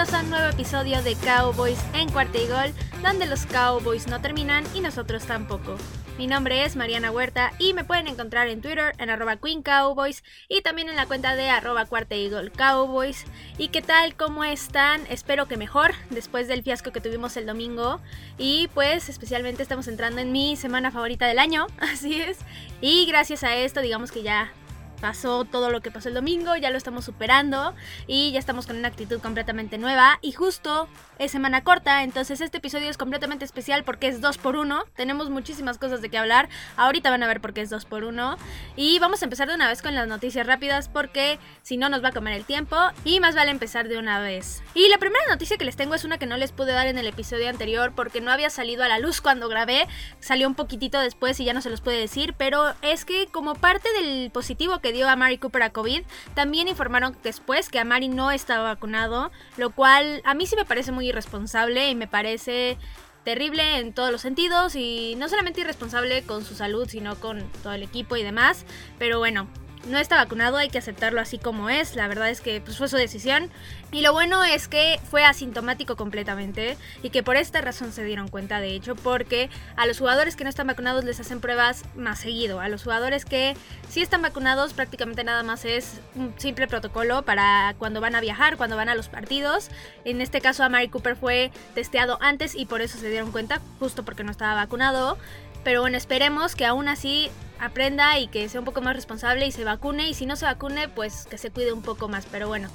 a un nuevo episodio de Cowboys en Cuarta y Gol, donde los Cowboys no terminan y nosotros tampoco. Mi nombre es Mariana Huerta y me pueden encontrar en Twitter en arroba Queen Cowboys y también en la cuenta de arroba Cuarta Eagle Cowboys. ¿Y qué tal? ¿Cómo están? Espero que mejor después del fiasco que tuvimos el domingo. Y pues especialmente estamos entrando en mi semana favorita del año, así es. Y gracias a esto digamos que ya pasó todo lo que pasó el domingo, ya lo estamos superando y ya estamos con una actitud completamente nueva. Y justo es semana corta, entonces este episodio es completamente especial porque es 2 por 1 tenemos muchísimas cosas de qué hablar, ahorita van a ver por qué es 2 por 1 y vamos a empezar de una vez con las noticias rápidas porque si no nos va a comer el tiempo. Y más vale empezar de una vez. Y la primera noticia que les tengo es una que no les pude dar en el episodio anterior porque no había salido a la luz cuando grabé, salió un poquitito después y ya no se los puede decir, pero es que como parte del positivo que dio a Mari Cooper a COVID, también informaron después que a Mari no estaba vacunado, lo cual a mí sí me parece muy irresponsable y me parece terrible en todos los sentidos y no solamente irresponsable con su salud, sino con todo el equipo y demás, pero bueno, no está vacunado, hay que aceptarlo así como es. La verdad es que pues, fue su decisión. Y lo bueno es que fue asintomático completamente y que por esta razón se dieron cuenta, de hecho, porque a los jugadores que no están vacunados les hacen pruebas más seguido. A los jugadores que sí están vacunados prácticamente nada más es un simple protocolo para cuando van a viajar, cuando van a los partidos. En este caso a Mary Cooper fue testeado antes y por eso se dieron cuenta, justo porque no estaba vacunado. Pero bueno, esperemos que aún así aprenda y que sea un poco más responsable y se vacune. Y si no se vacune, pues que se cuide un poco más. Pero bueno,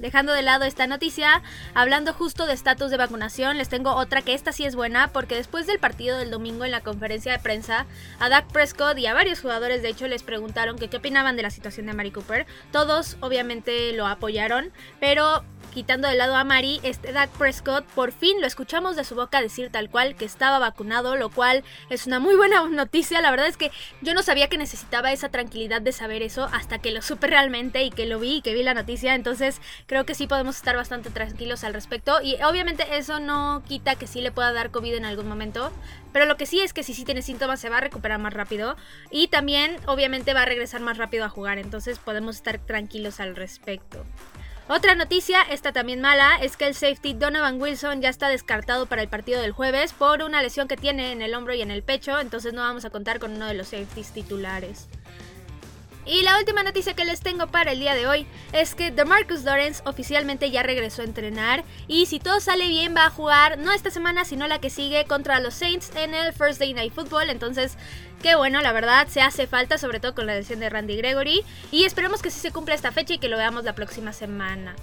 dejando de lado esta noticia, hablando justo de estatus de vacunación, les tengo otra que esta sí es buena porque después del partido del domingo en la conferencia de prensa, a Dak Prescott y a varios jugadores de hecho les preguntaron que qué opinaban de la situación de Mari Cooper. Todos obviamente lo apoyaron, pero quitando de lado a Mari, este Dak Prescott por fin lo escuchamos de su boca decir tal cual que estaba vacunado, lo cual es una muy buena noticia. La verdad es que yo no sabía que necesitaba esa tranquilidad de saber eso hasta que lo supe realmente y que lo vi y que vi la noticia. Entonces creo que sí podemos estar bastante tranquilos al respecto. Y obviamente eso no quita que sí le pueda dar COVID en algún momento. Pero lo que sí es que si sí tiene síntomas se va a recuperar más rápido. Y también obviamente va a regresar más rápido a jugar. Entonces podemos estar tranquilos al respecto. Otra noticia, esta también mala, es que el safety Donovan Wilson ya está descartado para el partido del jueves por una lesión que tiene en el hombro y en el pecho, entonces no vamos a contar con uno de los safeties titulares. Y la última noticia que les tengo para el día de hoy es que DeMarcus Lawrence oficialmente ya regresó a entrenar y si todo sale bien va a jugar no esta semana sino la que sigue contra los Saints en el First Day Night Football, entonces qué bueno, la verdad se hace falta sobre todo con la lesión de Randy Gregory y esperemos que sí se cumpla esta fecha y que lo veamos la próxima semana.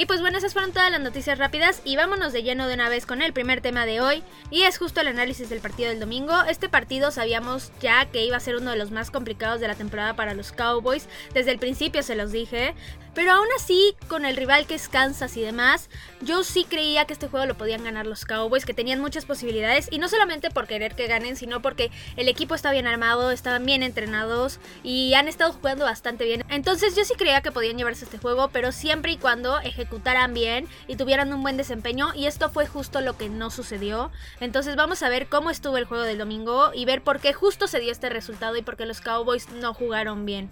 Y pues bueno, esas fueron todas las noticias rápidas y vámonos de lleno de una vez con el primer tema de hoy y es justo el análisis del partido del domingo. Este partido sabíamos ya que iba a ser uno de los más complicados de la temporada para los Cowboys, desde el principio se los dije, pero aún así con el rival que es Kansas y demás, yo sí creía que este juego lo podían ganar los Cowboys, que tenían muchas posibilidades y no solamente por querer que ganen, sino porque el equipo está bien armado, estaban bien entrenados y han estado jugando bastante bien. Entonces yo sí creía que podían llevarse este juego, pero siempre y cuando ejecutaran bien y tuvieran un buen desempeño y esto fue justo lo que no sucedió. Entonces vamos a ver cómo estuvo el juego del domingo y ver por qué justo se dio este resultado y por qué los Cowboys no jugaron bien.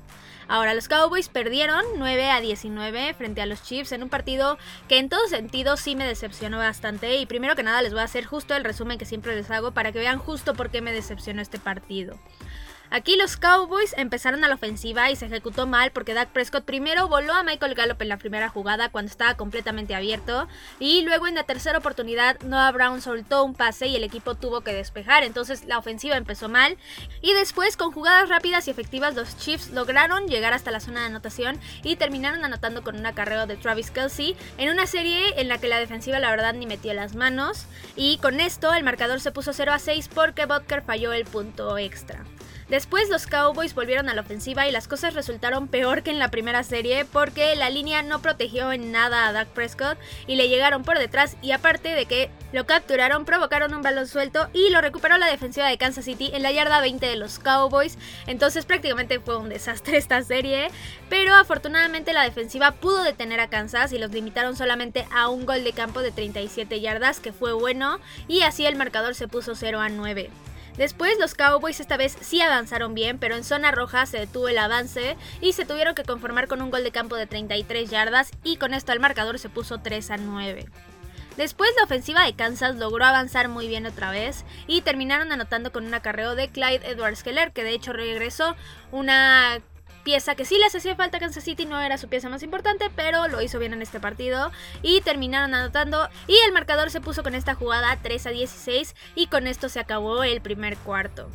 Ahora, los Cowboys perdieron 9 a 19 frente a los Chiefs en un partido que en todo sentido sí me decepcionó bastante. Y primero que nada les voy a hacer justo el resumen que siempre les hago para que vean justo por qué me decepcionó este partido. Aquí los Cowboys empezaron a la ofensiva y se ejecutó mal porque Dak Prescott primero voló a Michael Gallup en la primera jugada cuando estaba completamente abierto y luego en la tercera oportunidad Noah Brown soltó un pase y el equipo tuvo que despejar, entonces la ofensiva empezó mal y después con jugadas rápidas y efectivas los Chiefs lograron llegar hasta la zona de anotación y terminaron anotando con un acarreo de Travis Kelsey en una serie en la que la defensiva la verdad ni metía las manos y con esto el marcador se puso 0 a 6 porque Butker falló el punto extra. Después los Cowboys volvieron a la ofensiva y las cosas resultaron peor que en la primera serie porque la línea no protegió en nada a Dak Prescott y le llegaron por detrás y aparte de que lo capturaron, provocaron un balón suelto y lo recuperó la defensiva de Kansas City en la yarda 20 de los Cowboys. Entonces prácticamente fue un desastre esta serie, pero afortunadamente la defensiva pudo detener a Kansas y los limitaron solamente a un gol de campo de 37 yardas que fue bueno y así el marcador se puso 0 a 9. Después los Cowboys esta vez sí avanzaron bien, pero en zona roja se detuvo el avance y se tuvieron que conformar con un gol de campo de 33 yardas y con esto el marcador se puso 3 a 9. Después la ofensiva de Kansas logró avanzar muy bien otra vez y terminaron anotando con un acarreo de Clyde Edwards Keller, que de hecho regresó una pieza que sí les hacía falta a Kansas City, no era su pieza más importante, pero lo hizo bien en este partido y terminaron anotando y el marcador se puso con esta jugada 3 a 16 y con esto se acabó el primer cuarto.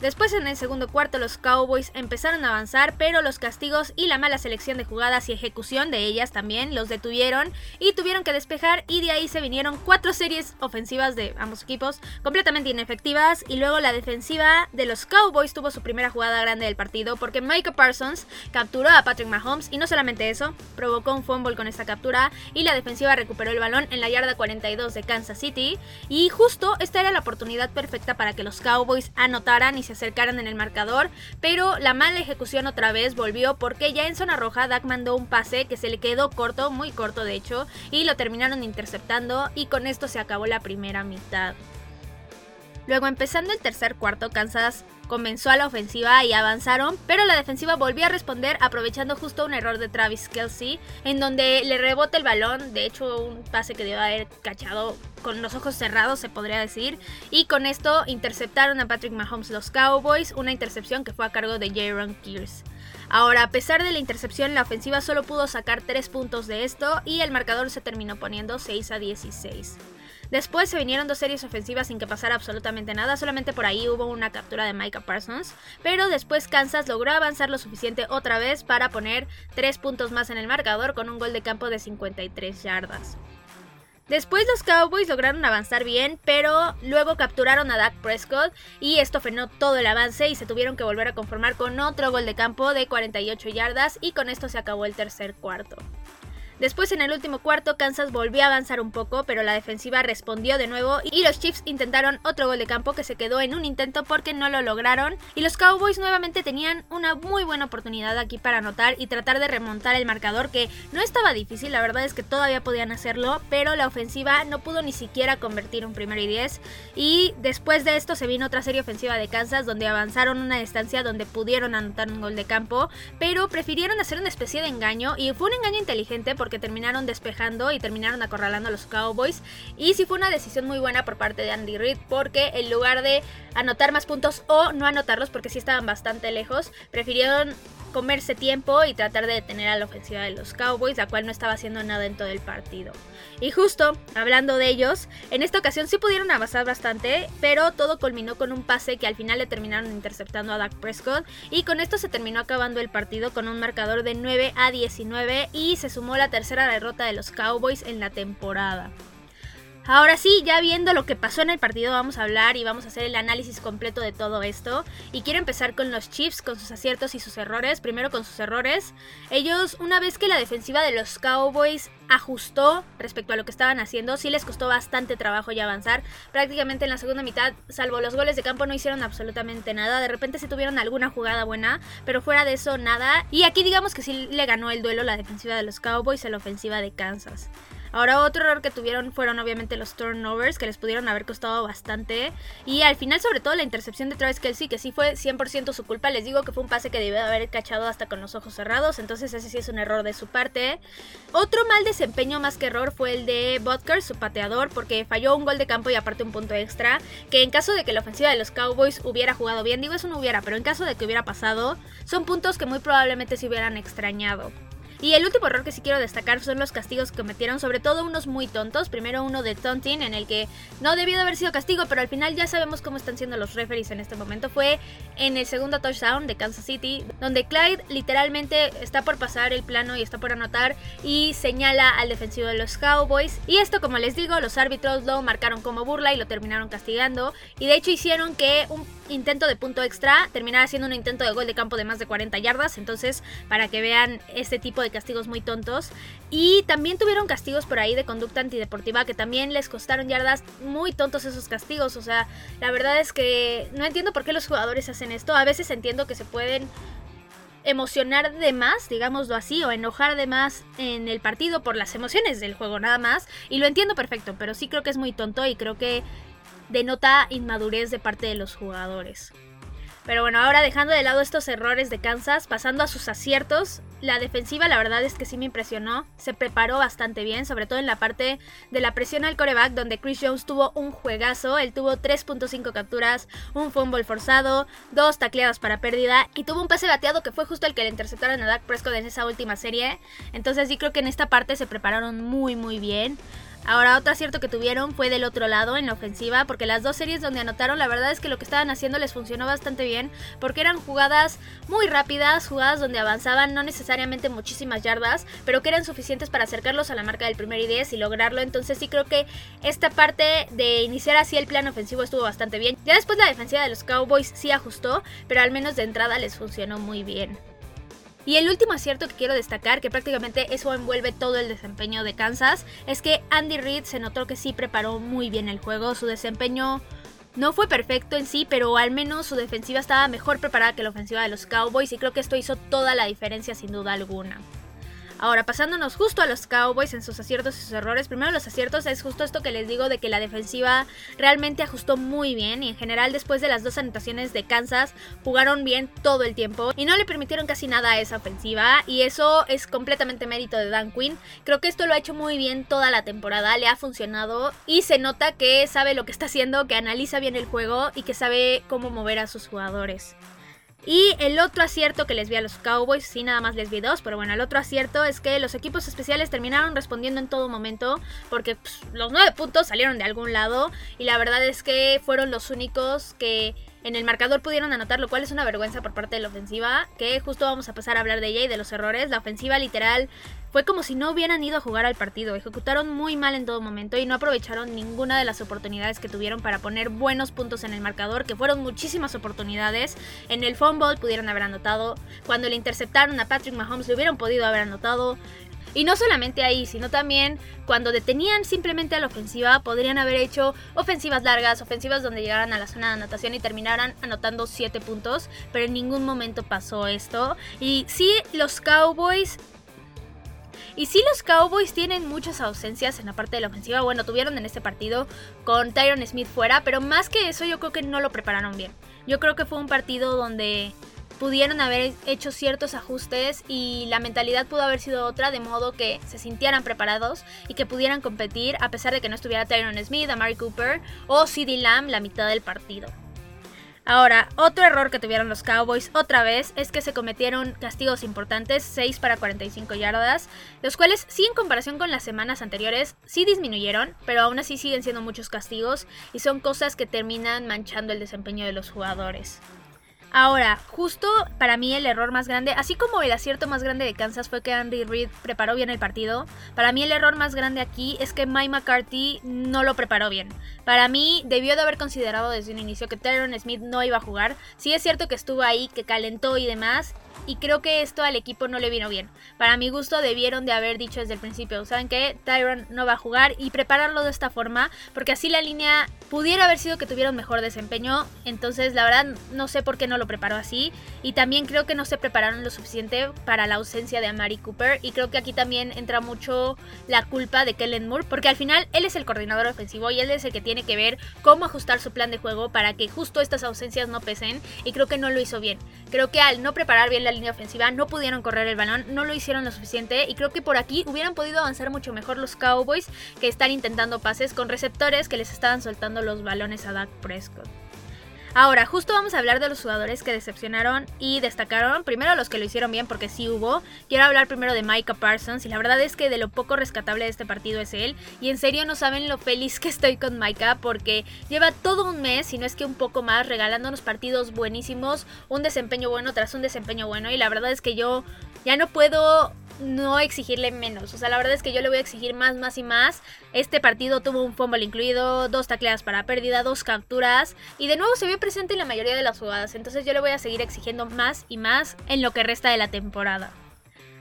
Después en el segundo cuarto los Cowboys empezaron a avanzar, pero los castigos y la mala selección de jugadas y ejecución de ellas también los detuvieron y tuvieron que despejar y de ahí se vinieron cuatro series ofensivas de ambos equipos completamente inefectivas y luego la defensiva de los Cowboys tuvo su primera jugada grande del partido porque Micah Parsons capturó a Patrick Mahomes y no solamente eso, provocó un fumble con esta captura y la defensiva recuperó el balón en la yarda 42 de Kansas City y justo esta era la oportunidad perfecta para que los Cowboys anotaran y acercaron en el marcador, pero la mala ejecución otra vez volvió porque ya en zona roja Dak mandó un pase que se le quedó corto, muy corto de hecho, y lo terminaron interceptando y con esto se acabó la primera mitad. Luego empezando el tercer cuarto, Kansas comenzó a la ofensiva y avanzaron, pero la defensiva volvió a responder aprovechando justo un error de Travis Kelsey, en donde le rebota el balón, de hecho un pase que debió haber cachado con los ojos cerrados se podría decir, y con esto interceptaron a Patrick Mahomes los Cowboys, una intercepción que fue a cargo de Jaron Kears. Ahora, a pesar de la intercepción, la ofensiva solo pudo sacar 3 puntos de esto y el marcador se terminó poniendo 6 a 16. Después se vinieron dos series ofensivas sin que pasara absolutamente nada, solamente por ahí hubo una captura de Micah Parsons, pero después Kansas logró avanzar lo suficiente otra vez para poner 3 puntos más en el marcador con un gol de campo de 53 yardas. Después los Cowboys lograron avanzar bien, pero luego capturaron a Dak Prescott y esto frenó todo el avance y se tuvieron que volver a conformar con otro gol de campo de 48 yardas y con esto se acabó el tercer cuarto. Después en el último cuarto Kansas volvió a avanzar un poco, pero la defensiva respondió de nuevo y los Chiefs intentaron otro gol de campo que se quedó en un intento porque no lo lograron. Y los Cowboys nuevamente tenían una muy buena oportunidad aquí para anotar y tratar de remontar el marcador que no estaba difícil, la verdad es que todavía podían hacerlo, pero la ofensiva no pudo ni siquiera convertir un primero y diez. Y después de esto se vino otra serie ofensiva de Kansas donde avanzaron una distancia donde pudieron anotar un gol de campo, pero prefirieron hacer una especie de engaño y fue un engaño inteligente porque que terminaron despejando y terminaron acorralando a los Cowboys. Y sí fue una decisión muy buena por parte de Andy Reid porque en lugar de anotar más puntos o no anotarlos porque sí estaban bastante lejos, prefirieron comerse tiempo y tratar de detener a la ofensiva de los Cowboys, la cual no estaba haciendo nada en todo el partido. Y justo, hablando de ellos, en esta ocasión sí pudieron avanzar bastante, pero todo culminó con un pase que al final le terminaron interceptando a Dak Prescott y con esto se terminó acabando el partido con un marcador de 9 a 19 y se sumó la tercera derrota de los Cowboys en la temporada. Ahora sí, ya viendo lo que pasó en el partido, vamos a hablar y vamos a hacer el análisis completo de todo esto. Y quiero empezar con los Chiefs, con sus aciertos y sus errores. Primero con sus errores. Ellos, una vez que la defensiva de los Cowboys ajustó respecto a lo que estaban haciendo, sí les costó bastante trabajo ya avanzar. Prácticamente en la segunda mitad, salvo los goles de campo, no hicieron absolutamente nada. De repente sí tuvieron alguna jugada buena, pero fuera de eso, nada. Y aquí digamos que sí le ganó el duelo la defensiva de los Cowboys a la ofensiva de Kansas. Ahora otro error que tuvieron fueron obviamente los turnovers que les pudieron haber costado bastante. Y al final sobre todo la intercepción de Travis Kelsey que sí fue 100% su culpa. Les digo que fue un pase que debió haber cachado hasta con los ojos cerrados. Entonces ese sí es un error de su parte. Otro mal desempeño más que error fue el de Butker, su pateador, porque falló un gol de campo y aparte un punto extra. Que en caso de que la ofensiva de los Cowboys hubiera jugado bien, digo eso no hubiera, pero en caso de que hubiera pasado, son puntos que muy probablemente se hubieran extrañado. Y el último error que sí quiero destacar son los castigos que cometieron, sobre todo unos muy tontos. Primero uno de taunting, en el que no debió de haber sido castigo, pero al final ya sabemos cómo están siendo los referees en este momento. Fue en el segundo touchdown de Kansas City, donde Clyde literalmente está por pasar el plano y está por anotar y señala al defensivo de los Cowboys. Y esto, como les digo, los árbitros lo marcaron como burla y lo terminaron castigando. Y de hecho hicieron que un intento de punto extra terminara siendo un intento de gol de campo de más de 40 yardas. Entonces, para que vean este tipo de castigos muy tontos. Y también tuvieron castigos por ahí de conducta antideportiva que también les costaron yardas muy tontos esos castigos. O sea, la verdad es que no entiendo por qué los jugadores hacen esto. A veces entiendo que se pueden emocionar de más, digámoslo así, o enojar de más en el partido por las emociones del juego nada más. Y lo entiendo perfecto, pero sí creo que es muy tonto y creo que denota inmadurez de parte de los jugadores. Pero bueno, ahora dejando de lado estos errores de Kansas, pasando a sus aciertos, la defensiva la verdad es que sí me impresionó, se preparó bastante bien, sobre todo en la parte de la presión al coreback, donde Chris Jones tuvo un juegazo, él tuvo 3.5 capturas, un fumble forzado, dos tacleadas para pérdida y tuvo un pase bateado que fue justo el que le interceptaron a Dak Prescott en esa última serie, entonces sí creo que en esta parte se prepararon muy muy bien. Ahora, otro acierto que tuvieron fue del otro lado, en la ofensiva, porque las dos series donde anotaron, la verdad es que lo que estaban haciendo les funcionó bastante bien, porque eran jugadas muy rápidas, jugadas donde avanzaban no necesariamente muchísimas yardas, pero que eran suficientes para acercarlos a la marca del primer y 10 y lograrlo. Entonces sí creo que esta parte de iniciar así el plan ofensivo estuvo bastante bien. Ya después la defensiva de los Cowboys sí ajustó, pero al menos de entrada les funcionó muy bien. Y el último acierto que quiero destacar, que prácticamente eso envuelve todo el desempeño de Kansas, es que Andy Reid se notó que sí preparó muy bien el juego, su desempeño no fue perfecto en sí, pero al menos su defensiva estaba mejor preparada que la ofensiva de los Cowboys y creo que esto hizo toda la diferencia sin duda alguna. Ahora, pasándonos justo a los Cowboys en sus aciertos y sus errores. Primero los aciertos es justo esto que les digo de que la defensiva realmente ajustó muy bien y en general después de las dos anotaciones de Kansas jugaron bien todo el tiempo y no le permitieron casi nada a esa ofensiva y eso es completamente mérito de Dan Quinn. Creo que esto lo ha hecho muy bien toda la temporada, le ha funcionado y se nota que sabe lo que está haciendo, que analiza bien el juego y que sabe cómo mover a sus jugadores. Y el otro acierto que les vi a los Cowboys, sí, nada más les vi dos, pero bueno, el otro acierto es que los equipos especiales terminaron respondiendo en todo momento, porque pues, los nueve puntos salieron de algún lado, y la verdad es que fueron los únicos que en el marcador pudieron anotar, lo cual es una vergüenza por parte de la ofensiva, que justo vamos a pasar a hablar de ella y de los errores. La ofensiva literal fue como si no hubieran ido a jugar al partido, ejecutaron muy mal en todo momento y no aprovecharon ninguna de las oportunidades que tuvieron para poner buenos puntos en el marcador, que fueron muchísimas oportunidades. En el fumble pudieron haber anotado, cuando le interceptaron a Patrick Mahomes le hubieran podido haber anotado. Y no solamente ahí, sino también cuando detenían simplemente a la ofensiva, podrían haber hecho ofensivas largas, ofensivas donde llegaran a la zona de anotación y terminaran anotando 7 puntos, pero en ningún momento pasó esto. Y sí, los Cowboys y sí, los Cowboys tienen muchas ausencias en la parte de la ofensiva. Bueno, tuvieron en este partido con Tyron Smith fuera, pero más que eso yo creo que no lo prepararon bien. Yo creo que fue un partido donde pudieron haber hecho ciertos ajustes y la mentalidad pudo haber sido otra, de modo que se sintieran preparados y que pudieran competir a pesar de que no estuviera Tyron Smith, Amari Cooper o CD Lamb la mitad del partido. Ahora, otro error que tuvieron los Cowboys otra vez es que se cometieron castigos importantes, 6 para 45 yardas, los cuales sí en comparación con las semanas anteriores sí disminuyeron, pero aún así siguen siendo muchos castigos y son cosas que terminan manchando el desempeño de los jugadores. Ahora, justo para mí el error más grande, así como el acierto más grande de Kansas fue que Andy Reid preparó bien el partido, para mí el error más grande aquí es que Mike McCarthy no lo preparó bien. Para mí debió de haber considerado desde un inicio que Tyron Smith no iba a jugar. Sí es cierto que estuvo ahí, que calentó y demás, y creo que esto al equipo no le vino bien. Para mi gusto debieron de haber dicho desde el principio, ¿saben qué? Tyron no va a jugar y prepararlo de esta forma, porque así la línea pudiera haber sido que tuviera un mejor desempeño, entonces la verdad no sé por qué no lo preparó así, y también creo que no se prepararon lo suficiente para la ausencia de Amari Cooper, y creo que aquí también entra mucho la culpa de Kellen Moore, porque al final él es el coordinador ofensivo y él es el que tiene que ver cómo ajustar su plan de juego para que justo estas ausencias no pesen, y creo que no lo hizo bien. Creo que al no preparar bien la línea ofensiva, no pudieron correr el balón, no lo hicieron lo suficiente y creo que por aquí hubieran podido avanzar mucho mejor los Cowboys que están intentando pases con receptores que les estaban soltando los balones a Dak Prescott. Ahora, justo vamos a hablar de los jugadores que decepcionaron y destacaron. Primero los que lo hicieron bien porque sí hubo. Quiero hablar primero de Micah Parsons y la verdad es que de lo poco rescatable de este partido es él. Y en serio no saben lo feliz que estoy con Micah porque lleva todo un mes, si no es que un poco más, regalándonos partidos buenísimos, un desempeño bueno tras un desempeño bueno. Y la verdad es que yo ya no puedo no exigirle menos. O sea, la verdad es que yo le voy a exigir más, más y más. Este partido tuvo un fumble incluido, dos tacleadas para pérdida, dos capturas. Y de nuevo se vio presente en la mayoría de las jugadas. Entonces yo le voy a seguir exigiendo más y más en lo que resta de la temporada.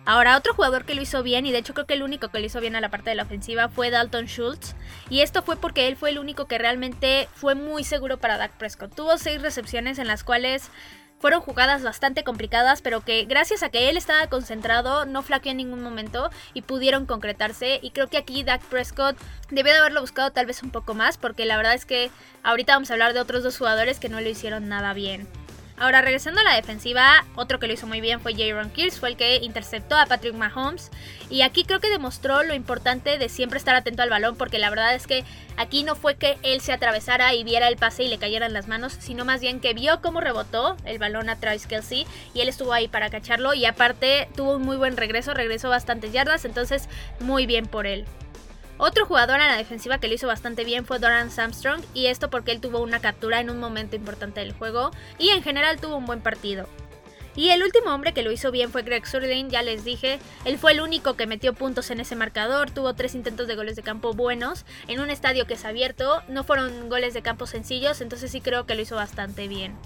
Ahora, otro jugador que lo hizo bien, y de hecho creo que el único que lo hizo bien a la parte de la ofensiva fue Dalton Schultz. Y esto fue porque él fue el único que realmente fue muy seguro para Dak Prescott. Tuvo seis recepciones en las cuales fueron jugadas bastante complicadas, pero que gracias a que él estaba concentrado, no flaqueó en ningún momento y pudieron concretarse. Y creo que aquí Dak Prescott debió de haberlo buscado tal vez un poco más, porque la verdad es que ahorita vamos a hablar de otros dos jugadores que no lo hicieron nada bien. Ahora, regresando a la defensiva, otro que lo hizo muy bien fue Jaron Kears, fue el que interceptó a Patrick Mahomes. Y aquí creo que demostró lo importante de siempre estar atento al balón, porque la verdad es que aquí no fue que él se atravesara y viera el pase y le cayeran las manos, sino más bien que vio cómo rebotó el balón a Travis Kelsey y él estuvo ahí para cacharlo. Y aparte tuvo un muy buen regreso, regresó bastantes yardas, entonces muy bien por él. Otro jugador en la defensiva que lo hizo bastante bien fue Doran Armstrong y esto porque él tuvo una captura en un momento importante del juego y en general tuvo un buen partido. Y el último hombre que lo hizo bien fue Greg Surdin, ya les dije, él fue el único que metió puntos en ese marcador, tuvo tres intentos de goles de campo buenos, en un estadio que es abierto, no fueron goles de campo sencillos, entonces sí creo que lo hizo bastante bien.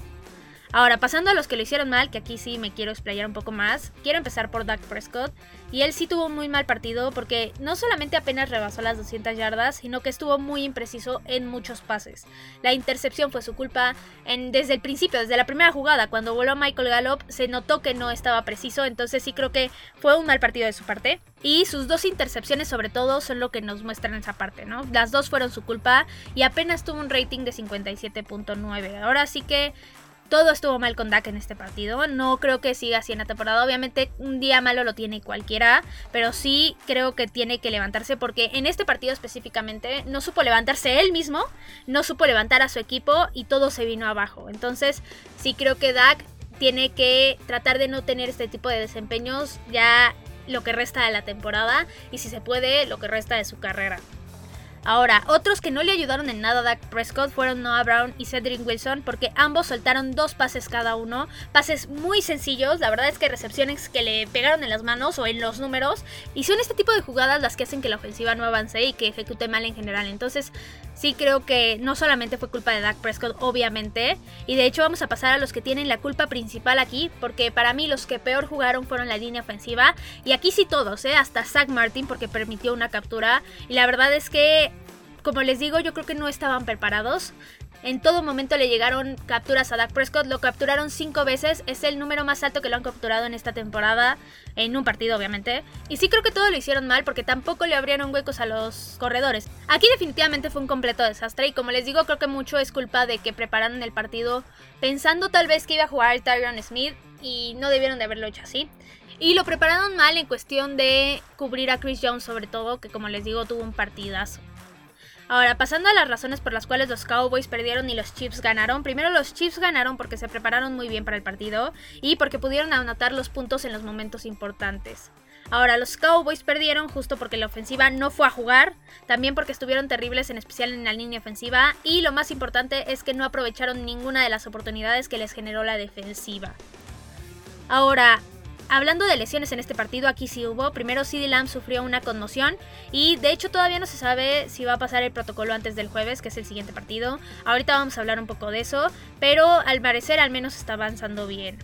Ahora, pasando a los que lo hicieron mal, que aquí sí me quiero explayar un poco más, quiero empezar por Doug Prescott. Y él sí tuvo un muy mal partido porque no solamente apenas rebasó las 200 yardas, sino que estuvo muy impreciso en muchos pases. La intercepción fue su culpa desde el principio, desde la primera jugada, cuando voló Michael Gallup, se notó que no estaba preciso, entonces sí creo que fue un mal partido de su parte. Y sus dos intercepciones sobre todo son lo que nos muestran esa parte, ¿no? Las dos fueron su culpa y apenas tuvo un rating de 57.9. Ahora sí que todo estuvo mal con Dak en este partido. No creo que siga así en la temporada. Obviamente un día malo lo tiene cualquiera, pero sí creo que tiene que levantarse porque en este partido específicamente no supo levantarse él mismo, no supo levantar a su equipo y todo se vino abajo. Entonces sí creo que Dak tiene que tratar de no tener este tipo de desempeños ya lo que resta de la temporada y si se puede lo que resta de su carrera. Ahora, otros que no le ayudaron en nada a Dak Prescott fueron Noah Brown y Cedric Wilson porque ambos soltaron dos pases cada uno, pases muy sencillos, la verdad es que recepciones que le pegaron en las manos o en los números y son este tipo de jugadas las que hacen que la ofensiva no avance y que ejecute mal en general. Entonces, sí creo que no solamente fue culpa de Dak Prescott, obviamente, y de hecho vamos a pasar a los que tienen la culpa principal aquí, porque para mí los que peor jugaron fueron la línea ofensiva y aquí sí todos, ¿eh? hasta Zach Martin porque permitió una captura y la verdad es que como les digo, yo creo que no estaban preparados. En todo momento le llegaron capturas a Dak Prescott, lo capturaron cinco veces, es el número más alto que lo han capturado en esta temporada, en un partido obviamente. Y sí creo que todo lo hicieron mal porque tampoco le abrieron huecos a los corredores. Aquí definitivamente fue un completo desastre y como les digo creo que mucho es culpa de que prepararon el partido pensando tal vez que iba a jugar Tyron Smith y no debieron de haberlo hecho así. Y lo prepararon mal en cuestión de cubrir a Chris Jones sobre todo, que como les digo tuvo un partidazo. Ahora, pasando a las razones por las cuales los Cowboys perdieron y los Chiefs ganaron. Primero los Chiefs ganaron porque se prepararon muy bien para el partido y porque pudieron anotar los puntos en los momentos importantes. Ahora, los Cowboys perdieron justo porque la ofensiva no fue a jugar, también porque estuvieron terribles en especial en la línea ofensiva y lo más importante es que no aprovecharon ninguna de las oportunidades que les generó la defensiva. Ahora, Hablando de lesiones en este partido, aquí sí hubo. Primero CD Lamb sufrió una conmoción y de hecho todavía no se sabe si va a pasar el protocolo antes del jueves, que es el siguiente partido. Ahorita vamos a hablar un poco de eso, pero al parecer al menos está avanzando bien.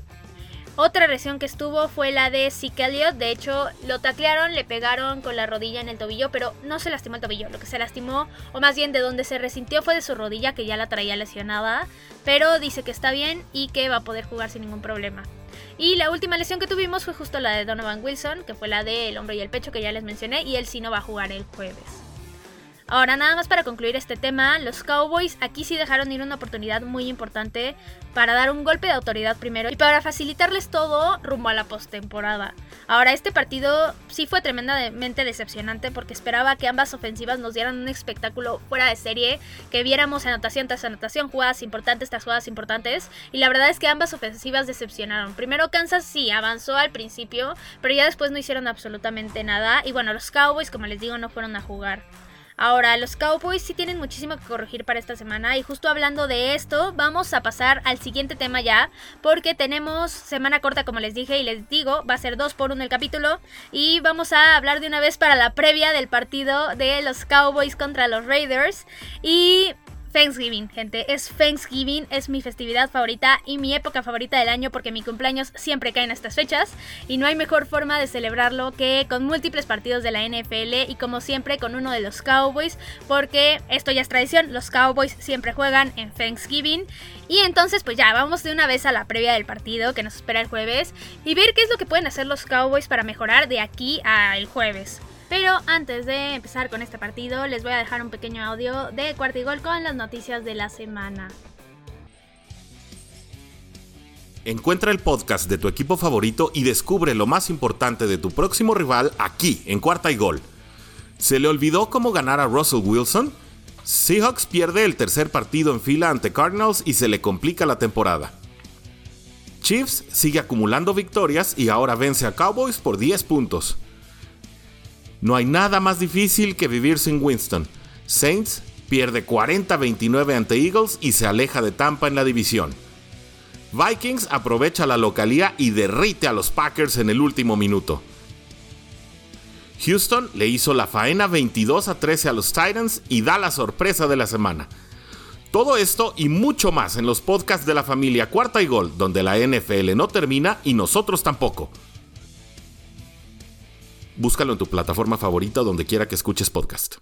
Otra lesión que estuvo fue la de Zeke Elliott. De hecho, lo taclearon, le pegaron con la rodilla en el tobillo, pero no se lastimó el tobillo. Lo que se lastimó, o más bien de donde se resintió, fue de su rodilla, que ya la traía lesionada. Pero dice que está bien y que va a poder jugar sin ningún problema. Y la última lesión que tuvimos fue justo la de Donovan Wilson, que fue la del hombro y el pecho que ya les mencioné, y él sí no va a jugar el jueves. Ahora nada más para concluir este tema, los Cowboys aquí sí dejaron ir una oportunidad muy importante para dar un golpe de autoridad primero y para facilitarles todo rumbo a la postemporada. Ahora este partido sí fue tremendamente decepcionante porque esperaba que ambas ofensivas nos dieran un espectáculo fuera de serie, que viéramos anotación tras anotación, jugadas importantes tras jugadas importantes y la verdad es que ambas ofensivas decepcionaron. Primero Kansas sí avanzó al principio, pero ya después no hicieron absolutamente nada y bueno, los Cowboys como les digo no fueron a jugar. Ahora, los Cowboys sí tienen muchísimo que corregir para esta semana y justo hablando de esto, vamos a pasar al siguiente tema ya, porque tenemos semana corta como les dije y les digo, va a ser dos por uno el capítulo y vamos a hablar de una vez para la previa del partido de los Cowboys contra los Raiders y Thanksgiving, gente. Es Thanksgiving, es mi festividad favorita y mi época favorita del año porque mi cumpleaños siempre cae en estas fechas y no hay mejor forma de celebrarlo que con múltiples partidos de la NFL y como siempre con uno de los Cowboys porque esto ya es tradición, los Cowboys siempre juegan en Thanksgiving y entonces pues ya vamos de una vez a la previa del partido que nos espera el jueves y ver qué es lo que pueden hacer los Cowboys para mejorar de aquí al jueves. Pero antes de empezar con este partido, les voy a dejar un pequeño audio de Cuartigol con las noticias de la semana. Encuentra el podcast de tu equipo favorito y descubre lo más importante de tu próximo rival aquí, en Cuarta y Gol. ¿Se le olvidó cómo ganar a Russell Wilson? Seahawks pierde el tercer partido en fila ante Cardinals y se le complica la temporada. Chiefs sigue acumulando victorias y ahora vence a Cowboys por 10 puntos. No hay nada más difícil que vivir sin Winston. Saints pierde 40-29 ante Eagles y se aleja de Tampa en la división. Vikings aprovecha la localía y derrite a los Packers en el último minuto. Houston le hizo la faena 22 a 13 a los Titans y da la sorpresa de la semana. Todo esto y mucho más en los podcasts de la familia Cuarta y Gol, donde la NFL no termina y nosotros tampoco. Búscalo en tu plataforma favorita donde quiera que escuches podcast.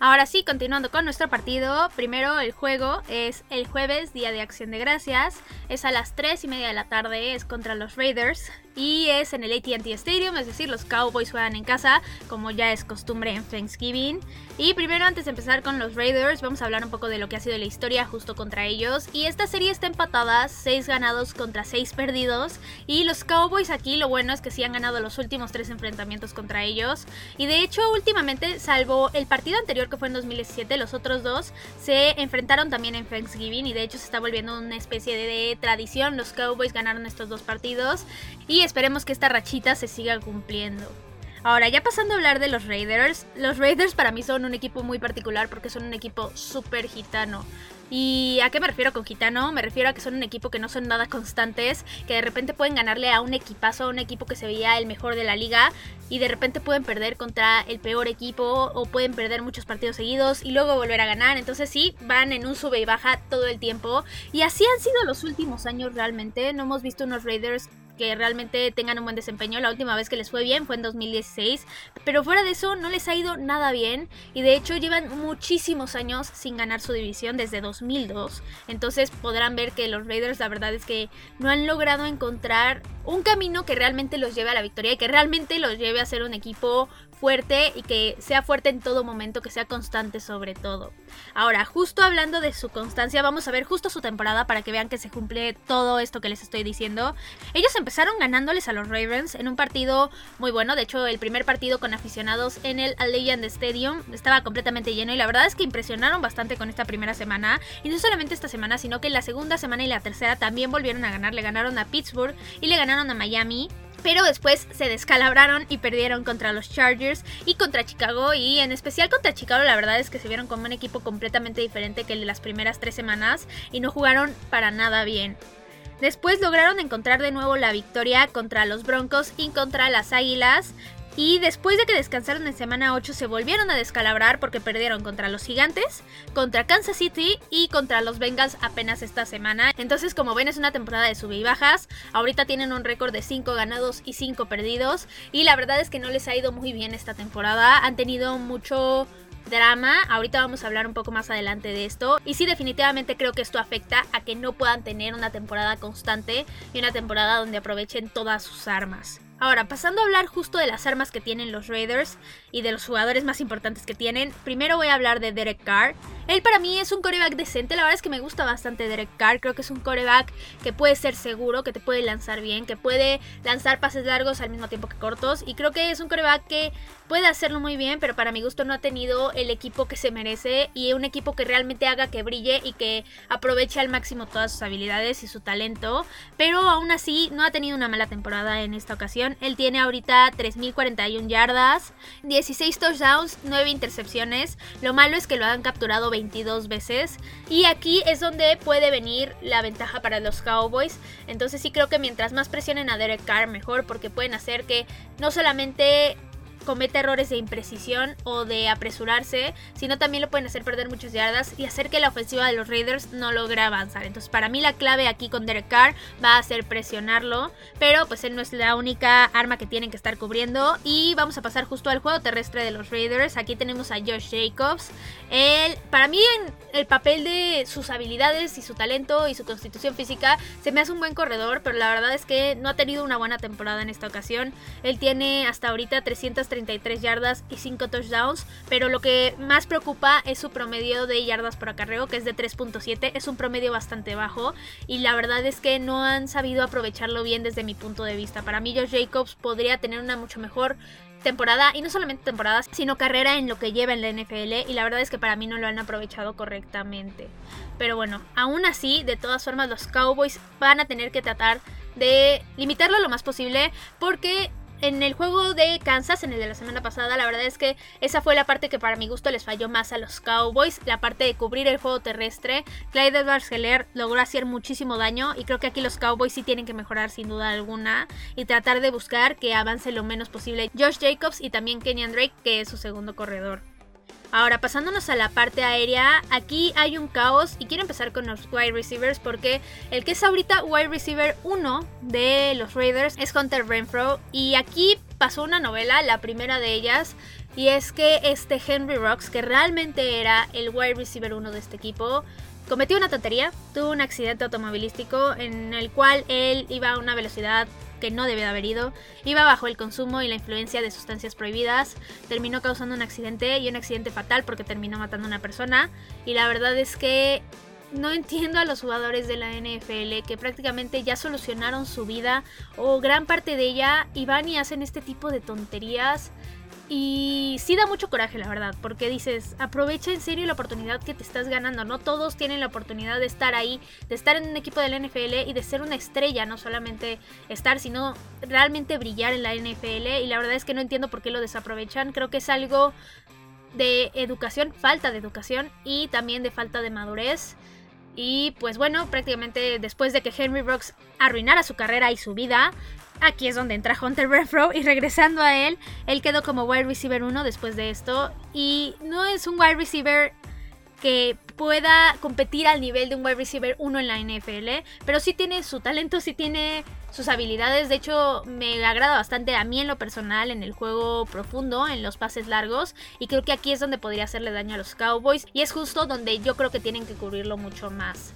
Ahora sí, continuando con nuestro partido, primero el juego es el jueves, Día de Acción de Gracias, es a las 3 y media de la tarde, es contra los Raiders y es en el ATT Stadium, es decir, los Cowboys juegan en casa, como ya es costumbre en Thanksgiving. Y primero, antes de empezar con los Raiders, vamos a hablar un poco de lo que ha sido la historia justo contra ellos. Y esta serie está empatada, 6 ganados contra 6 perdidos. Y los Cowboys aquí, lo bueno es que sí han ganado los últimos 3 enfrentamientos contra ellos. Y de hecho, últimamente, salvo el partido anterior que fue en 2017, los otros dos se enfrentaron también en Thanksgiving. Y de hecho, se está volviendo una especie de, tradición. Los Cowboys ganaron estos dos partidos. Y esperemos que esta rachita se siga cumpliendo. Ahora, ya pasando a hablar de los Raiders, los Raiders para mí son un equipo muy particular porque son un equipo súper gitano. ¿Y a qué me refiero con gitano? Me refiero a que son un equipo que no son nada constantes, que de repente pueden ganarle a un equipazo, a un equipo que se veía el mejor de la liga, y de repente pueden perder contra el peor equipo, o pueden perder muchos partidos seguidos y luego volver a ganar. Entonces sí, van en un sube y baja todo el tiempo. Y así han sido los últimos años realmente. No hemos visto unos Raiders que realmente tengan un buen desempeño. La última vez que les fue bien fue en 2016, pero fuera de eso no les ha ido nada bien y de hecho llevan muchísimos años sin ganar su división desde 2002. Entonces podrán ver que los Raiders la verdad es que no han logrado encontrar un camino que realmente los lleve a la victoria y que realmente los lleve a ser un equipo fuerte y que sea fuerte en todo momento, que sea constante sobre todo. Ahora, justo hablando de su constancia, vamos a ver justo su temporada para que vean que se cumple todo esto que les estoy diciendo. Ellos empezaron ganándoles a los Ravens en un partido muy bueno, de hecho el primer partido con aficionados en el Allegiant Stadium estaba completamente lleno y la verdad es que impresionaron bastante con esta primera semana y no solamente esta semana, sino que la segunda semana y la tercera también volvieron a ganar, le ganaron a Pittsburgh y le ganaron a Miami. Pero después se descalabraron y perdieron contra los Chargers y contra Chicago. Y en especial contra Chicago, la verdad es que se vieron como un equipo completamente diferente que el de las primeras tres semanas y no jugaron para nada bien. Después lograron encontrar de nuevo la victoria contra los Broncos y contra las Águilas, y después de que descansaron en semana 8 se volvieron a descalabrar porque perdieron contra los Gigantes, contra Kansas City y contra los Bengals apenas esta semana. Entonces como ven es una temporada de sub y bajas. Ahorita tienen un récord de 5 ganados y 5 perdidos. Y la verdad es que no les ha ido muy bien esta temporada. Han tenido mucho drama. Ahorita vamos a hablar un poco más adelante de esto. Y sí, definitivamente creo que esto afecta a que no puedan tener una temporada constante y una temporada donde aprovechen todas sus armas. Ahora, pasando a hablar justo de las armas que tienen los Raiders y de los jugadores más importantes que tienen, primero voy a hablar de Derek Carr. Él para mí es un coreback decente, la verdad es que me gusta bastante Derek Carr, creo que es un coreback que puede ser seguro, que te puede lanzar bien, que puede lanzar pases largos al mismo tiempo que cortos y creo que es un coreback que puede hacerlo muy bien, pero para mi gusto no ha tenido el equipo que se merece y un equipo que realmente haga que brille y que aproveche al máximo todas sus habilidades y su talento, pero aún así no ha tenido una mala temporada en esta ocasión él tiene ahorita 3.041 yardas, 16 touchdowns, 9 intercepciones. Lo malo es que lo han capturado 22 veces. Y aquí es donde puede venir la ventaja para los Cowboys. Entonces sí creo que mientras más presionen a Derek Carr mejor porque pueden hacer que no solamente cometa errores de imprecisión o de apresurarse, sino también lo pueden hacer perder muchas yardas y hacer que la ofensiva de los Raiders no logre avanzar. Entonces, para mí la clave aquí con Derek Carr va a ser presionarlo, pero pues él no es la única arma que tienen que estar cubriendo y vamos a pasar justo al juego terrestre de los Raiders. Aquí tenemos a Josh Jacobs. Él, para mí, en el papel de sus habilidades y su talento y su constitución física, se me hace un buen corredor, pero la verdad es que no ha tenido una buena temporada en esta ocasión. Él tiene hasta ahorita 333 yardas y 5 touchdowns, pero lo que más preocupa es su promedio de yardas por acarreo, que es de 3.7. Es un promedio bastante bajo y la verdad es que no han sabido aprovecharlo bien desde mi punto de vista. Para mí, Josh Jacobs podría tener una mucho mejor temporada, y no solamente temporadas, sino carrera en lo que lleva en la NFL, y la verdad es que para mí no lo han aprovechado correctamente. Pero bueno, aún así, de todas formas, los Cowboys van a tener que tratar de limitarlo lo más posible, porque en el juego de Kansas, en el de la semana pasada, la verdad es que esa fue la parte que para mi gusto les falló más a los Cowboys, la parte de cubrir el juego terrestre. Clyde Edwards Heller logró hacer muchísimo daño y creo que aquí los Cowboys sí tienen que mejorar sin duda alguna y tratar de buscar que avance lo menos posible Josh Jacobs y también Kenyan Drake, que es su segundo corredor. Ahora, pasándonos a la parte aérea, aquí hay un caos y quiero empezar con los wide receivers porque el que es ahorita wide receiver 1 de los Raiders es Hunter Renfro y aquí pasó una novela, la primera de ellas, y es que este Henry Rocks, que realmente era el wide receiver 1 de este equipo, cometió una tontería, tuvo un accidente automovilístico en el cual él iba a una velocidad que no debe de haber ido, iba bajo el consumo y la influencia de sustancias prohibidas, terminó causando un accidente y un accidente fatal porque terminó matando a una persona. Y la verdad es que no entiendo a los jugadores de la NFL que prácticamente ya solucionaron su vida o gran parte de ella y van y hacen este tipo de tonterías y sí da mucho coraje, la verdad, porque dices, aprovecha en serio la oportunidad que te estás ganando. No todos tienen la oportunidad de estar ahí, de estar en un equipo de la NFL y de ser una estrella, no solamente estar, sino realmente brillar en la NFL. Y la verdad es que no entiendo por qué lo desaprovechan. Creo que es algo de educación, falta de educación y también de falta de madurez. Y pues bueno, prácticamente después de que Henry Brooks arruinara su carrera y su vida, Aquí es donde entra Hunter Renfro y regresando a él, él quedó como wide receiver 1 después de esto y no es un wide receiver que pueda competir al nivel de un wide receiver 1 en la NFL, pero sí tiene su talento, sí tiene sus habilidades, de hecho me agrada bastante a mí en lo personal en el juego profundo, en los pases largos y creo que aquí es donde podría hacerle daño a los Cowboys y es justo donde yo creo que tienen que cubrirlo mucho más.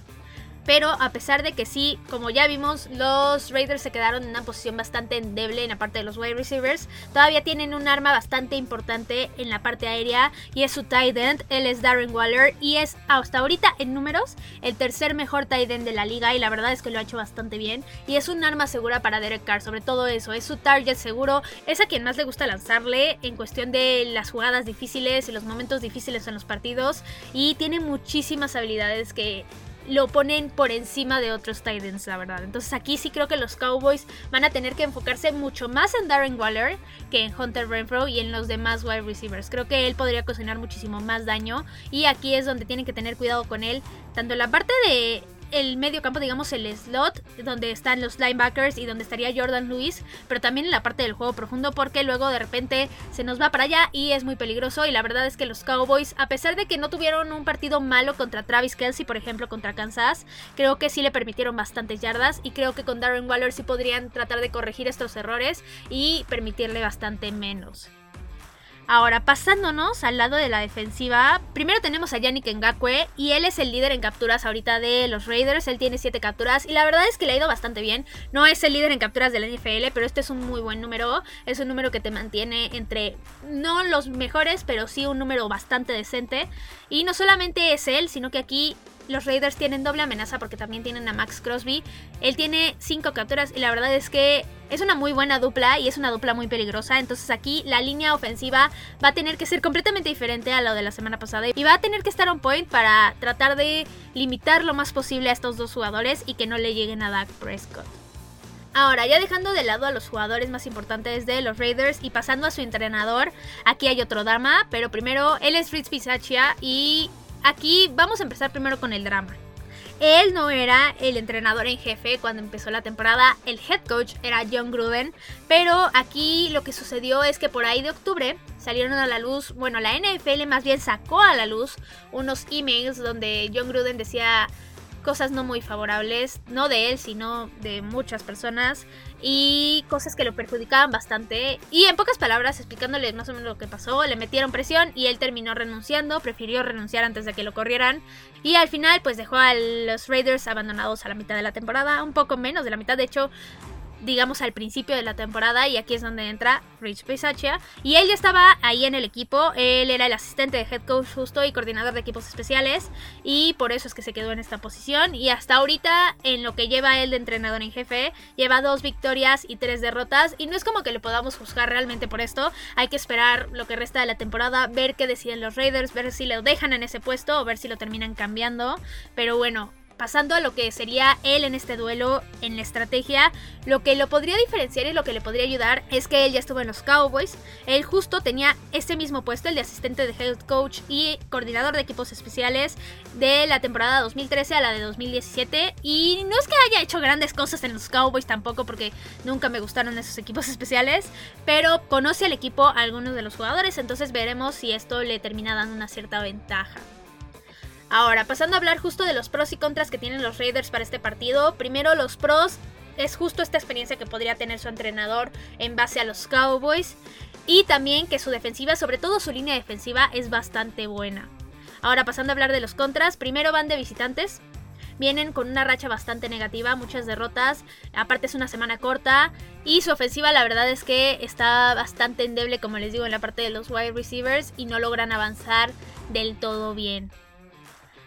Pero a pesar de que sí, como ya vimos, los Raiders se quedaron en una posición bastante endeble en la parte de los wide receivers, todavía tienen un arma bastante importante en la parte aérea y es su tight end. Él es Darren Waller y es hasta ahorita en números el tercer mejor tight end de la liga y la verdad es que lo ha hecho bastante bien. Y es un arma segura para Derek Carr, sobre todo eso, es su target seguro, es a quien más le gusta lanzarle en cuestión de las jugadas difíciles y los momentos difíciles en los partidos y tiene muchísimas habilidades que lo ponen por encima de otros Titans, la verdad. Entonces aquí sí creo que los Cowboys van a tener que enfocarse mucho más en Darren Waller que en Hunter Renfro y en los demás wide receivers. Creo que él podría cocinar muchísimo más daño y aquí es donde tienen que tener cuidado con él, tanto en la parte de el medio campo, digamos el slot, donde están los linebackers y donde estaría Jordan Lewis, pero también en la parte del juego profundo porque luego de repente se nos va para allá y es muy peligroso y la verdad es que los Cowboys, a pesar de que no tuvieron un partido malo contra Travis Kelsey, por ejemplo, contra Kansas, creo que sí le permitieron bastantes yardas y creo que con Darren Waller sí podrían tratar de corregir estos errores y permitirle bastante menos. Ahora, pasándonos al lado de la defensiva, primero tenemos a Yannick Ngakwe y él es el líder en capturas ahorita de los Raiders. Él tiene 7 capturas y la verdad es que le ha ido bastante bien. No es el líder en capturas de la NFL, pero este es un muy buen número. Es un número que te mantiene entre no los mejores, pero sí un número bastante decente. Y no solamente es él, sino que aquí los Raiders tienen doble amenaza porque también tienen a Max Crosby. Él tiene 5 capturas y la verdad es que es una muy buena dupla y es una dupla muy peligrosa. Entonces aquí la línea ofensiva va a tener que ser completamente diferente a lo de la semana pasada y va a tener que estar on point para tratar de limitar lo más posible a estos dos jugadores y que no le lleguen a Dak Prescott. Ahora, ya dejando de lado a los jugadores más importantes de los Raiders y pasando a su entrenador, aquí hay otro drama, pero primero él es Fritz Pisaccia y aquí vamos a empezar primero con el drama. él no era el entrenador en jefe cuando empezó la temporada, el head coach era John Gruden, pero aquí lo que sucedió es que por ahí de octubre salieron a la luz, bueno, la NFL más bien sacó a la luz unos emails donde John Gruden decía cosas no muy favorables, no de él, sino de muchas personas, y cosas que lo perjudicaban bastante. Y en pocas palabras, explicándole más o menos lo que pasó, le metieron presión y él terminó renunciando, prefirió renunciar antes de que lo corrieran. Y al final, pues dejó a los Raiders abandonados a la mitad de la temporada, un poco menos de la mitad, de hecho, digamos, al principio de la temporada y aquí es donde entra Rich Pisaccia. Y él ya estaba ahí en el equipo, él era el asistente de head coach justo y coordinador de equipos especiales y por eso es que se quedó en esta posición. Y hasta ahorita en lo que lleva él de entrenador en jefe, lleva dos victorias y tres derrotas. Y no es como que le podamos juzgar realmente por esto, hay que esperar lo que resta de la temporada, ver qué deciden los Raiders, ver si lo dejan en ese puesto o ver si lo terminan cambiando, pero bueno, pasando a lo que sería él en este duelo en la estrategia, lo que lo podría diferenciar y lo que le podría ayudar es que él ya estuvo en los Cowboys. Él justo tenía ese mismo puesto, el de asistente de head coach y coordinador de equipos especiales de la temporada 2013 a la de 2017. Y no es que haya hecho grandes cosas en los Cowboys tampoco, porque nunca me gustaron esos equipos especiales, pero conoce al equipo a algunos de los jugadores, entonces veremos si esto le termina dando una cierta ventaja. Ahora, pasando a hablar justo de los pros y contras que tienen los Raiders para este partido. Primero, los pros es justo esta experiencia que podría tener su entrenador en base a los Cowboys. Y también que su defensiva, sobre todo su línea defensiva, es bastante buena. Ahora, pasando a hablar de los contras. Primero van de visitantes. Vienen con una racha bastante negativa, muchas derrotas. Aparte es una semana corta. Y su ofensiva la verdad es que está bastante endeble, como les digo, en la parte de los wide receivers. Y no logran avanzar del todo bien.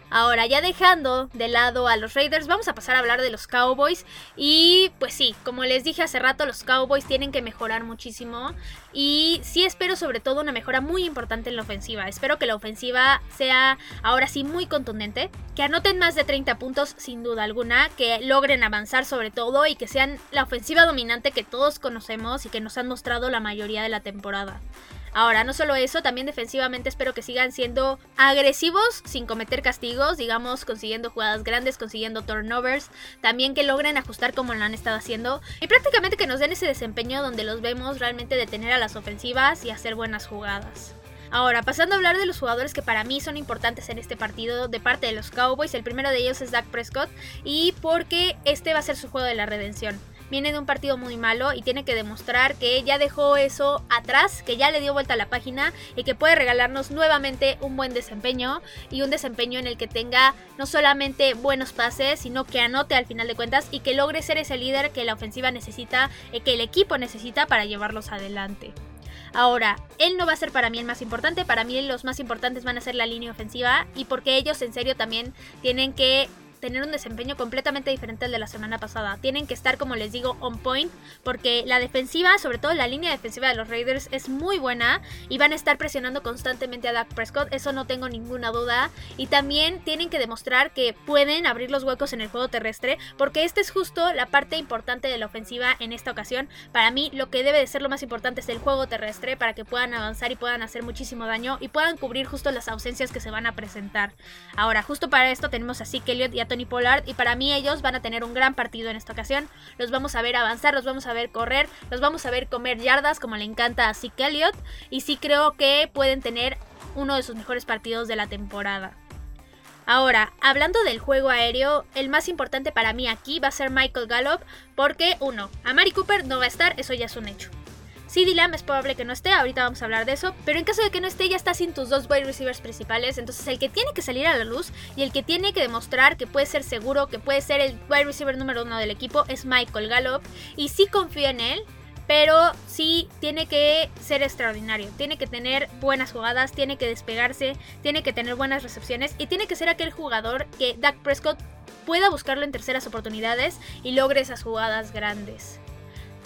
Ahora, ya dejando de lado a los Raiders, vamos a pasar a hablar de los Cowboys. Y pues sí, como les dije hace rato, los Cowboys tienen que mejorar muchísimo. Y sí espero sobre todo una mejora muy importante en la ofensiva. Espero que la ofensiva sea ahora sí muy contundente. Que anoten más de 30 puntos sin duda alguna. Que logren avanzar sobre todo y que sean la ofensiva dominante que todos conocemos y que nos han mostrado la mayoría de la temporada. Ahora, no solo eso, también defensivamente espero que sigan siendo agresivos sin cometer castigos, digamos, consiguiendo jugadas grandes, consiguiendo turnovers, también que logren ajustar como lo han estado haciendo y prácticamente que nos den ese desempeño donde los vemos realmente detener a las ofensivas y hacer buenas jugadas. Ahora, pasando a hablar de los jugadores que para mí son importantes en este partido de parte de los Cowboys, el primero de ellos es Dak Prescott y porque este va a ser su juego de la redención viene de un partido muy malo y tiene que demostrar que ya dejó eso atrás, que ya le dio vuelta a la página y que puede regalarnos nuevamente un buen desempeño y un desempeño en el que tenga no solamente buenos pases, sino que anote al final de cuentas y que logre ser ese líder que la ofensiva necesita, y que el equipo necesita para llevarlos adelante. Ahora, él no va a ser para mí el más importante, para mí los más importantes van a ser la línea ofensiva y porque ellos en serio también tienen que tener un desempeño completamente diferente al de la semana pasada. Tienen que estar, como les digo, on point, porque la defensiva, sobre todo la línea defensiva de los Raiders, es muy buena y van a estar presionando constantemente a Dak Prescott, eso no tengo ninguna duda. Y también tienen que demostrar que pueden abrir los huecos en el juego terrestre, porque esta es justo la parte importante de la ofensiva en esta ocasión. Para mí, lo que debe de ser lo más importante es el juego terrestre, para que puedan avanzar y puedan hacer muchísimo daño y puedan cubrir justo las ausencias que se van a presentar. Ahora, justo para esto tenemos a Zeke Elliott y a Tony Pollard y para mí ellos van a tener un gran partido en esta ocasión. Los vamos a ver avanzar, los vamos a ver correr, los vamos a ver comer yardas como le encanta a Zeke Elliott y sí creo que pueden tener uno de sus mejores partidos de la temporada. Ahora, hablando del juego aéreo, el más importante para mí aquí va a ser Michael Gallup, porque uno, a Mari Cooper no va a estar, eso ya es un hecho. CD Lamb es probable que no esté, ahorita vamos a hablar de eso, pero en caso de que no esté ya está sin tus dos wide receivers principales, entonces el que tiene que salir a la luz y el que tiene que demostrar que puede ser seguro, que puede ser el wide receiver número uno del equipo es Michael Gallup y sí confío en él, pero sí tiene que ser extraordinario, tiene que tener buenas jugadas, tiene que despegarse, tiene que tener buenas recepciones y tiene que ser aquel jugador que Dak Prescott pueda buscarlo en terceras oportunidades y logre esas jugadas grandes.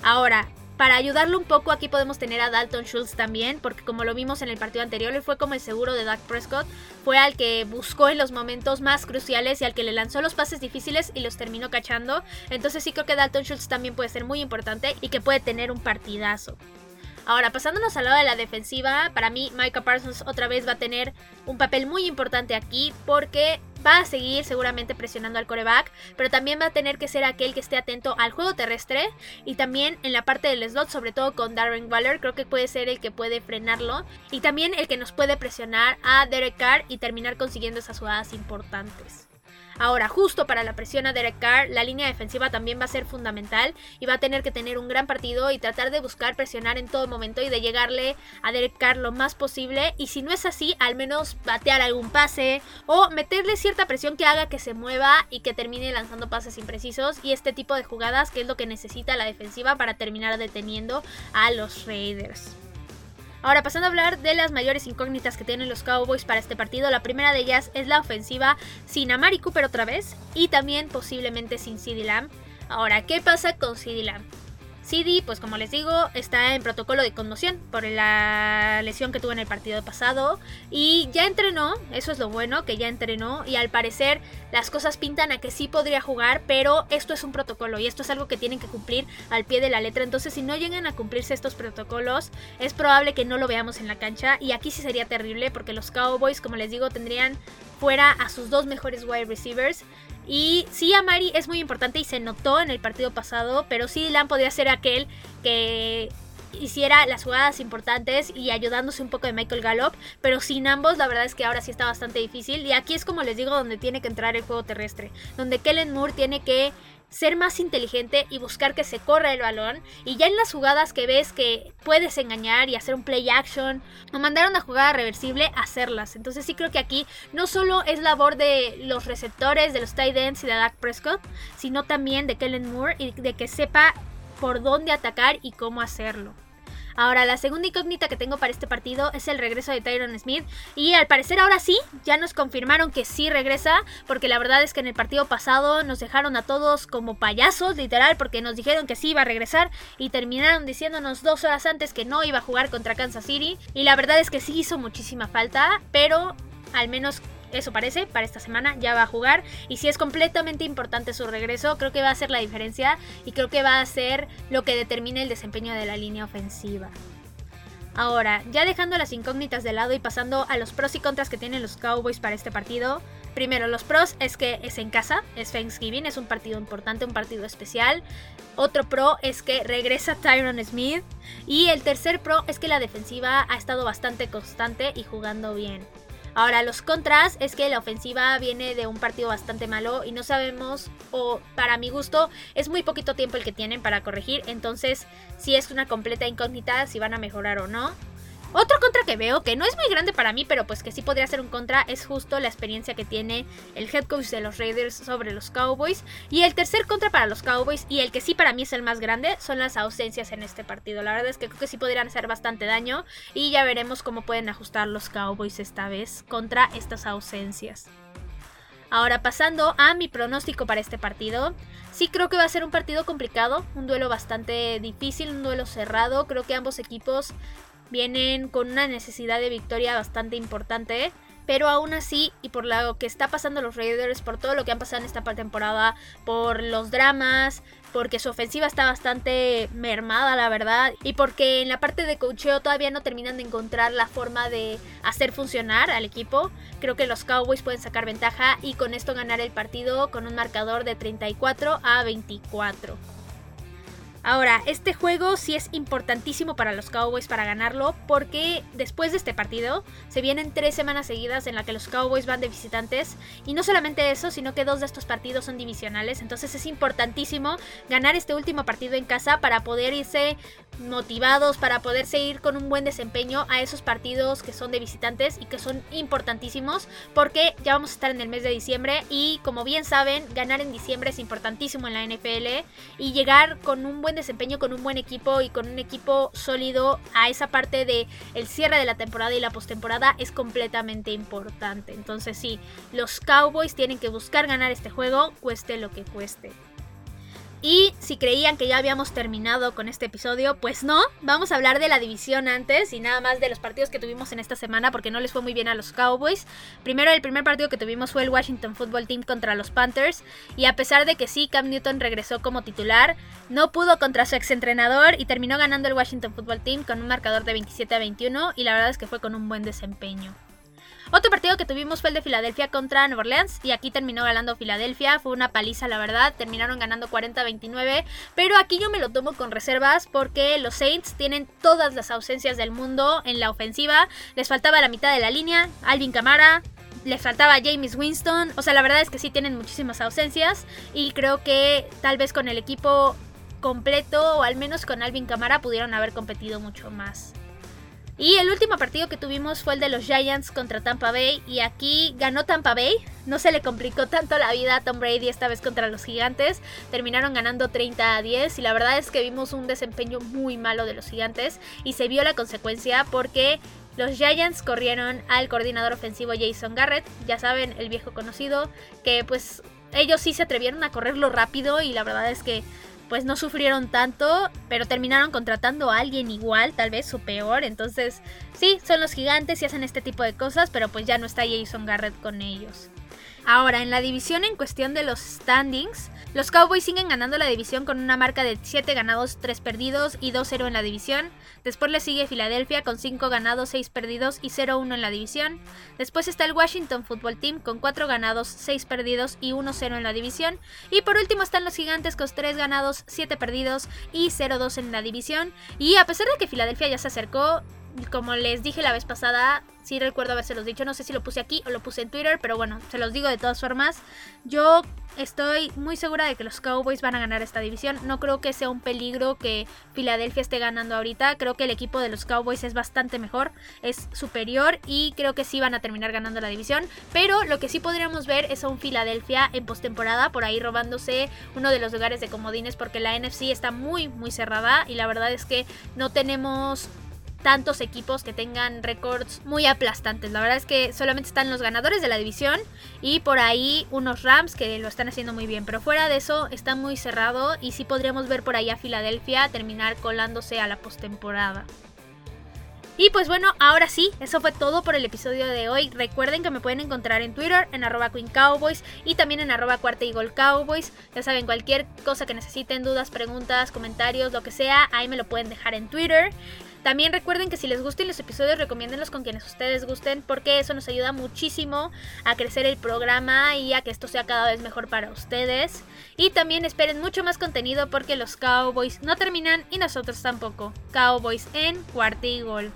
Ahora, para ayudarlo un poco, aquí podemos tener a Dalton Schultz también, porque como lo vimos en el partido anterior, él fue como el seguro de Dak Prescott, fue al que buscó en los momentos más cruciales y al que le lanzó los pases difíciles y los terminó cachando. Entonces sí creo que Dalton Schultz también puede ser muy importante y que puede tener un partidazo. Ahora, pasándonos al lado de la defensiva, para mí Micah Parsons otra vez va a tener un papel muy importante aquí porque va a seguir seguramente presionando al coreback, pero también va a tener que ser aquel que esté atento al juego terrestre y también en la parte del slot, sobre todo con Darren Waller, creo que puede ser el que puede frenarlo y también el que nos puede presionar a Derek Carr y terminar consiguiendo esas jugadas importantes. Ahora, justo para la presión a Derek Carr, la línea defensiva también va a ser fundamental y va a tener que tener un gran partido y tratar de buscar presionar en todo momento y de llegarle a Derek Carr lo más posible. Y si no es así, al menos batear algún pase o meterle cierta presión que haga que se mueva y que termine lanzando pases imprecisos y este tipo de jugadas que es lo que necesita la defensiva para terminar deteniendo a los Raiders. Ahora pasando a hablar de las mayores incógnitas que tienen los Cowboys para este partido, la primera de ellas es la ofensiva sin Amari Cooper otra vez y también posiblemente sin CeeDee Lamb. Ahora, ¿qué pasa con CeeDee Lamb? CD, pues como les digo, está en protocolo de conmoción por la lesión que tuvo en el partido pasado y ya entrenó, eso es lo bueno, que ya entrenó y al parecer las cosas pintan a que sí podría jugar, pero esto es un protocolo y esto es algo que tienen que cumplir al pie de la letra, entonces si no llegan a cumplirse estos protocolos, es probable que no lo veamos en la cancha y aquí sí sería terrible porque los Cowboys, como les digo, tendrían fuera a sus dos mejores wide receivers y sí, Amari es muy importante y se notó en el partido pasado, pero sí Dylan podría ser aquel que hiciera las jugadas importantes y ayudándose un poco de Michael Gallup, pero sin ambos la verdad es que ahora sí está bastante difícil. Y aquí es como les digo donde tiene que entrar el juego terrestre, donde Kellen Moore tiene que ser más inteligente y buscar que se corra el balón. Y ya en las jugadas que ves que puedes engañar y hacer un play action o mandar una jugada reversible, hacerlas. Entonces sí creo que aquí no solo es labor de los receptores, de los tight ends y de Dak Prescott, sino también de Kellen Moore y de que sepa por dónde atacar y cómo hacerlo. Ahora, la segunda incógnita que tengo para este partido es el regreso de Tyron Smith. Y al parecer ahora sí, ya nos confirmaron que sí regresa. Porque la verdad es que en el partido pasado nos dejaron a todos como payasos, literal, porque nos dijeron que sí iba a regresar. Y terminaron diciéndonos dos horas antes que no iba a jugar contra Kansas City. Y la verdad es que sí hizo muchísima falta. Pero al menos eso parece, para esta semana ya va a jugar. Y si es completamente importante su regreso, creo que va a ser la diferencia y creo que va a ser lo que determine el desempeño de la línea ofensiva. Ahora, ya dejando las incógnitas de lado y pasando a los pros y contras que tienen los Cowboys para este partido. Primero, los pros es que es en casa, es Thanksgiving, es un partido importante, un partido especial. Otro pro es que regresa Tyron Smith. Y el tercer pro es que la defensiva ha estado bastante constante y jugando bien. Ahora, los contras es que la ofensiva viene de un partido bastante malo y no sabemos, o para mi gusto, es muy poquito tiempo el que tienen para corregir, entonces si es una completa incógnita si van a mejorar o no. Otro contra que veo, que no es muy grande para mí, pero pues que sí podría ser un contra, es justo la experiencia que tiene el head coach de los Raiders sobre los Cowboys. Y el tercer contra para los Cowboys, y el que sí para mí es el más grande, son las ausencias en este partido. La verdad es que creo que sí podrían hacer bastante daño y ya veremos cómo pueden ajustar los Cowboys esta vez contra estas ausencias. Ahora pasando a mi pronóstico para este partido. Sí creo que va a ser un partido complicado, un duelo bastante difícil, un duelo cerrado. Creo que ambos equipos vienen con una necesidad de victoria bastante importante. Pero aún así, y por lo que está pasando los Raiders, por todo lo que han pasado en esta temporada, por los dramas, porque su ofensiva está bastante mermada, la verdad, y porque en la parte de cocheo todavía no terminan de encontrar la forma de hacer funcionar al equipo, creo que los Cowboys pueden sacar ventaja y con esto ganar el partido con un marcador de 34 a 24. Ahora, este juego sí es importantísimo para los Cowboys para ganarlo porque después de este partido se vienen tres semanas seguidas en la que los Cowboys van de visitantes. Y no solamente eso, sino que dos de estos partidos son divisionales, entonces es importantísimo ganar este último partido en casa para poder irse motivados, para poder seguir con un buen desempeño a esos partidos que son de visitantes y que son importantísimos porque ya vamos a estar en el mes de diciembre. Y como bien saben, ganar en diciembre es importantísimo en la NFL y llegar con un buen desempeño con un buen equipo y con un equipo sólido a esa parte de el cierre de la temporada y la postemporada es completamente importante. Entonces sí, los Cowboys tienen que buscar ganar este juego, cueste lo que cueste. Y si creían que ya habíamos terminado con este episodio, pues no, vamos a hablar de la división antes y nada más de los partidos que tuvimos en esta semana porque no les fue muy bien a los Cowboys. Primero el primer partido que tuvimos fue el Washington Football Team contra los Panthers y a pesar de que sí, Cam Newton regresó como titular, no pudo contra su exentrenador y terminó ganando el Washington Football Team con un marcador de 27 a 21 y la verdad es que fue con un buen desempeño. Otro partido que tuvimos fue el de Filadelfia contra Nueva Orleans y aquí terminó ganando Filadelfia, fue una paliza la verdad, terminaron ganando 40-29, pero aquí yo me lo tomo con reservas porque los Saints tienen todas las ausencias del mundo en la ofensiva, les faltaba la mitad de la línea, Alvin Kamara, les faltaba James Winston. O sea, la verdad es que sí tienen muchísimas ausencias. Y creo que tal vez con el equipo completo, o al menos con Alvin Kamara, pudieron haber competido mucho más. Y el último partido que tuvimos fue el de los Giants contra Tampa Bay y aquí ganó Tampa Bay. No se le complicó tanto la vida a Tom Brady esta vez contra los Gigantes. Terminaron ganando 30 a 10 y la verdad es que vimos un desempeño muy malo de los Gigantes y se vio la consecuencia porque los Giants corrieron al coordinador ofensivo Jason Garrett, ya saben, el viejo conocido, que pues ellos sí se atrevieron a correrlo rápido y la verdad es que pues no sufrieron tanto, pero terminaron contratando a alguien igual, tal vez o peor. Entonces, sí, son los gigantes y hacen este tipo de cosas, pero pues ya no está Jason Garrett con ellos. Ahora, en la división en cuestión de los standings, los Cowboys siguen ganando la división con una marca de 7 ganados, 3 perdidos y 2-0 en la división. Después le sigue Filadelfia con 5 ganados, 6 perdidos y 0-1 en la división. Después está el Washington Football Team con 4 ganados, 6 perdidos y 1-0 en la división. Y por último están los Gigantes con 3 ganados, 7 perdidos y 0-2 en la división. Y a pesar de que Filadelfia ya se acercó, como les dije la vez pasada, sí recuerdo los dicho, no sé si lo puse aquí o lo puse en Twitter, pero bueno, se los digo de todas formas. Yo estoy muy segura de que los Cowboys van a ganar esta división. No creo que sea un peligro que Filadelfia esté ganando ahorita. Creo que el equipo de los Cowboys es bastante mejor, es superior y creo que sí van a terminar ganando la división. Pero lo que sí podríamos ver es a un Filadelfia en postemporada, por ahí robándose uno de los lugares de comodines, porque la NFC está muy, muy cerrada y la verdad es que no tenemos tantos equipos que tengan récords muy aplastantes. La verdad es que solamente están los ganadores de la división y por ahí unos Rams que lo están haciendo muy bien. Pero fuera de eso está muy cerrado y sí podríamos ver por ahí a Filadelfia terminar colándose a la postemporada. Y pues bueno, ahora sí, eso fue todo por el episodio de hoy. Recuerden que me pueden encontrar en Twitter, en arroba Queen Cowboys y también en arroba Cuarta Cowboys. Ya saben, cualquier cosa que necesiten, dudas, preguntas, comentarios, lo que sea, ahí me lo pueden dejar en Twitter. También recuerden que si les gustan los episodios, recomiéndenlos con quienes ustedes gusten, porque eso nos ayuda muchísimo a crecer el programa y a que esto sea cada vez mejor para ustedes. Y también esperen mucho más contenido porque los Cowboys no terminan y nosotros tampoco. Cowboys en cuarta y gol.